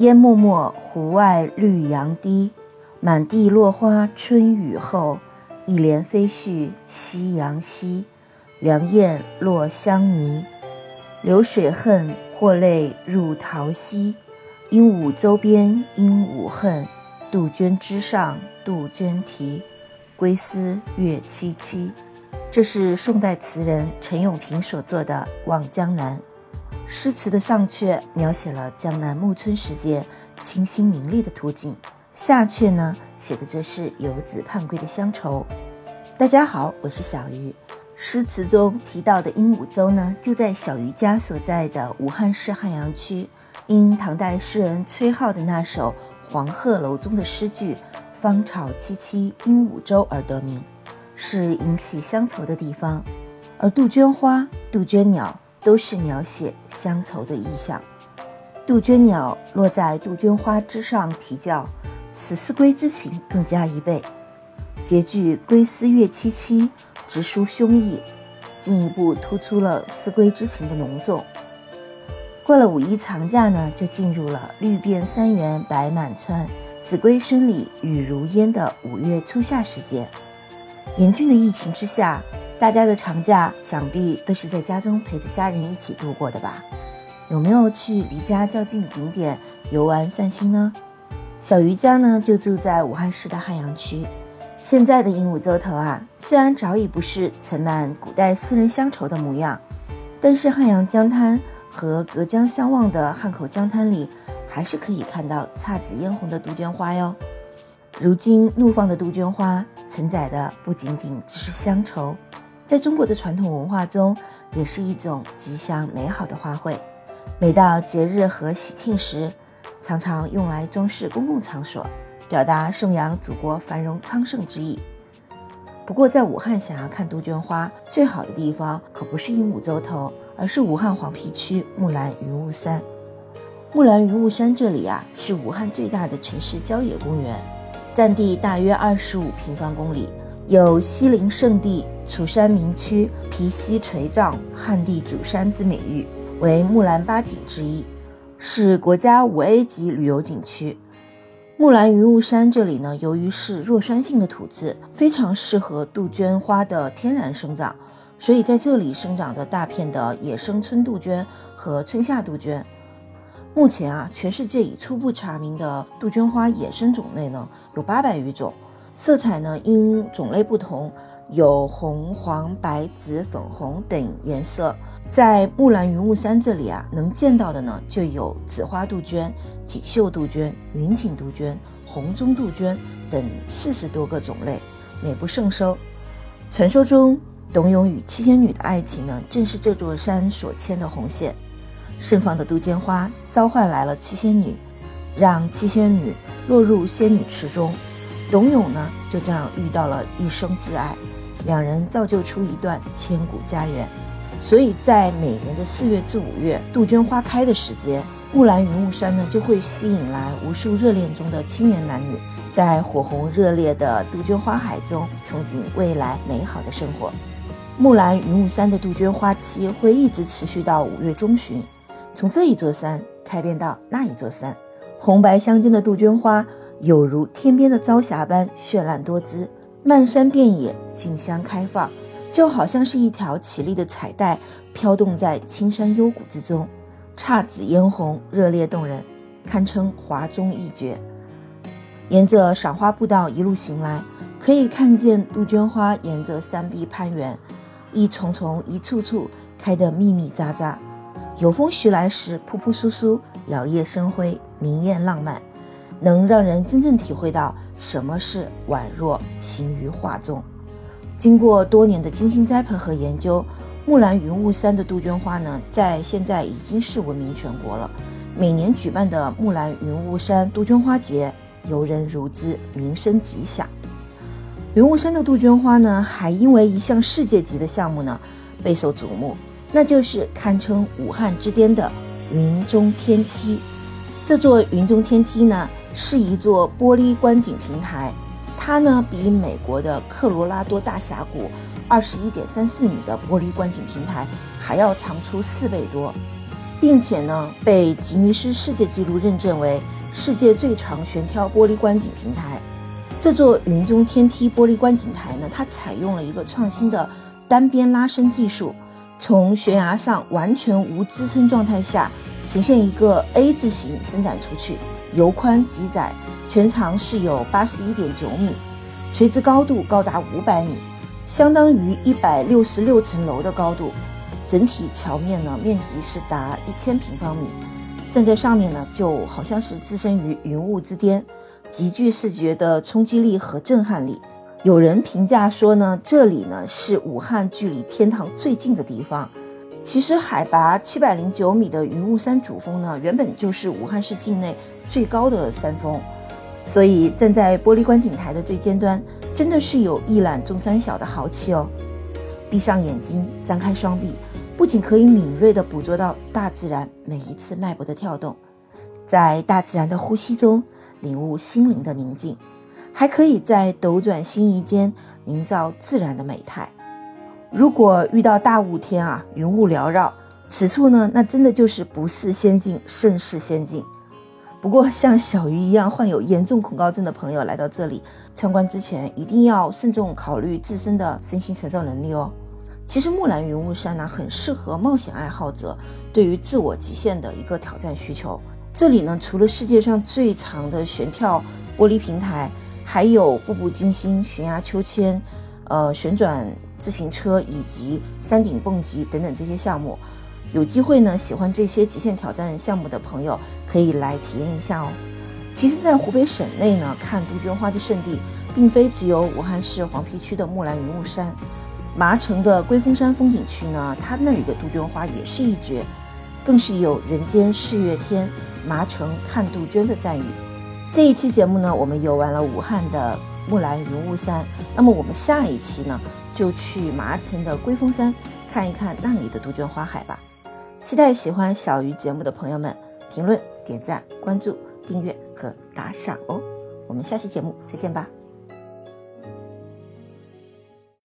烟漠漠，湖外绿杨堤，满地落花春雨后。一帘飞絮夕阳西，凉雁落香泥。流水恨，或泪入桃溪。鹦鹉洲边鹦鹉恨，杜鹃枝上杜鹃啼。归思月凄凄。这是宋代词人陈永平所作的《望江南》。诗词的上阙描写了江南暮春时节清新明丽的图景，下阙呢写的则是游子盼归的乡愁。大家好，我是小鱼。诗词中提到的鹦鹉洲呢，就在小鱼家所在的武汉市汉阳区，因唐代诗人崔颢的那首《黄鹤楼中的诗句“芳草萋萋鹦鹉洲”而得名，是引起乡愁的地方。而杜鹃花、杜鹃鸟都是描写乡愁的意象。杜鹃鸟落在杜鹃花枝上啼叫，使思归之情更加一倍。结句“归思月凄凄”，直抒胸臆，进一步突出了思归之情的浓重。过了五一长假呢，就进入了绿遍三原白满川，子规声里雨如烟的五月初夏时节。严峻的疫情之下，大家的长假想必都是在家中陪着家人一起度过的吧？有没有去离家较近的景点游玩散心呢？小鱼家呢，就住在武汉市的汉阳区。现在的鹦鹉洲头啊，虽然早已不是盛满古代私人乡愁的模样，但是汉阳江滩和隔江相望的汉口江滩里，还是可以看到姹紫嫣红的杜鹃花哟。如今怒放的杜鹃花，承载的不仅仅只是乡愁，在中国的传统文化中，也是一种吉祥美好的花卉。每到节日和喜庆时，常常用来装饰公共场所。表达颂扬祖国繁荣昌盛之意。不过，在武汉想要看杜鹃花，最好的地方可不是鹦鹉洲头，而是武汉黄陂区木兰云雾山。木兰云雾山这里啊，是武汉最大的城市郊野公园，占地大约二十五平方公里，有“西陵圣地、楚山名区、皮溪垂障、汉地祖山”之美誉，为木兰八景之一，是国家五 A 级旅游景区。木兰云雾山这里呢，由于是弱酸性的土质，非常适合杜鹃花的天然生长，所以在这里生长着大片的野生春杜鹃和春夏杜鹃。目前啊，全世界已初步查明的杜鹃花野生种类呢有八百余种，色彩呢因种类不同，有红、黄、白、紫、粉红等颜色。在木兰云雾山这里啊，能见到的呢，就有紫花杜鹃、锦绣杜鹃、云锦杜鹃、红中杜鹃等四十多个种类，美不胜收。传说中，董永与七仙女的爱情呢，正是这座山所牵的红线。盛放的杜鹃花召唤来了七仙女，让七仙女落入仙女池中。董永呢，就这样遇到了一生挚爱，两人造就出一段千古佳缘。所以在每年的四月至五月，杜鹃花开的时节，木兰云雾山呢就会吸引来无数热恋中的青年男女，在火红热烈的杜鹃花海中憧憬未来美好的生活。木兰云雾山的杜鹃花期会一直持续到五月中旬，从这一座山开遍到那一座山，红白相间的杜鹃花有如天边的朝霞般绚烂多姿，漫山遍野，竞相开放。就好像是一条绮丽的彩带飘动在青山幽谷之中，姹紫嫣红，热烈动人，堪称华中一绝。沿着赏花步道一路行来，可以看见杜鹃花沿着山壁攀援，一丛丛、一簇簇开得密密匝匝。有风徐来时，扑扑簌簌，摇曳生辉，明艳浪漫，能让人真正体会到什么是宛若行于画中。经过多年的精心栽培和研究，木兰云雾山的杜鹃花呢，在现在已经是闻名全国了。每年举办的木兰云雾山杜鹃花节，游人如织，名声极响。云雾山的杜鹃花呢，还因为一项世界级的项目呢，备受瞩目，那就是堪称武汉之巅的云中天梯。这座云中天梯呢，是一座玻璃观景平台。它呢，比美国的科罗拉多大峡谷二十一点三四米的玻璃观景平台还要长出四倍多。并且呢被吉尼斯世界纪录认证为世界最长悬挑玻璃观景平台。这座云中天梯玻璃观景台呢，它采用了一个创新的单边拉伸技术，从悬崖上完全无支撑状态下，呈现一个 A 字形伸展出去，由宽及窄，全长是有八十一点九米，垂直高度高达五百米。相当于一百六十六层楼的高度，整体桥面呢面积是达一千平方米，站在上面呢就好像是置身于云雾之巅，极具视觉的冲击力和震撼力。有人评价说呢，这里呢是武汉距离天堂最近的地方。其实海拔七百零九米的云雾山主峰呢，原本就是武汉市境内最高的山峰。所以站在玻璃观景台的最尖端，真的是有一览众山小的豪气哦。闭上眼睛，张开双臂，不仅可以敏锐地捕捉到大自然每一次脉搏的跳动，在大自然的呼吸中领悟心灵的宁静，还可以在斗转星移间营造自然的美态。如果遇到大雾天啊，云雾缭绕，此处呢，那真的就是不是仙境胜似仙境。不过，像小鱼一样患有严重恐高症的朋友来到这里参观之前，一定要慎重考虑自身的身心承受能力哦。其实木兰云雾山呢，很适合冒险爱好者对于自我极限的一个挑战需求。这里呢，除了世界上最长的悬跳玻璃平台，还有步步惊心悬崖秋千、呃旋转自行车以及山顶蹦极等等这些项目。有机会呢，喜欢这些极限挑战项目的朋友可以来体验一下哦。其实，在湖北省内呢，看杜鹃花的圣地，并非只有武汉市黄陂区的木兰云雾山，麻城的龟峰山风景区呢，它那里的杜鹃花也是一绝，更是有“人间四月天，麻城看杜鹃”的赞誉。这一期节目呢，我们游玩了武汉的木兰云雾山，那么我们下一期呢，就去麻城的龟峰山看一看那里的杜鹃花海吧。期待喜欢小鱼节目的朋友们评论、点赞、关注、订阅和打赏哦！我们下期节目再见吧。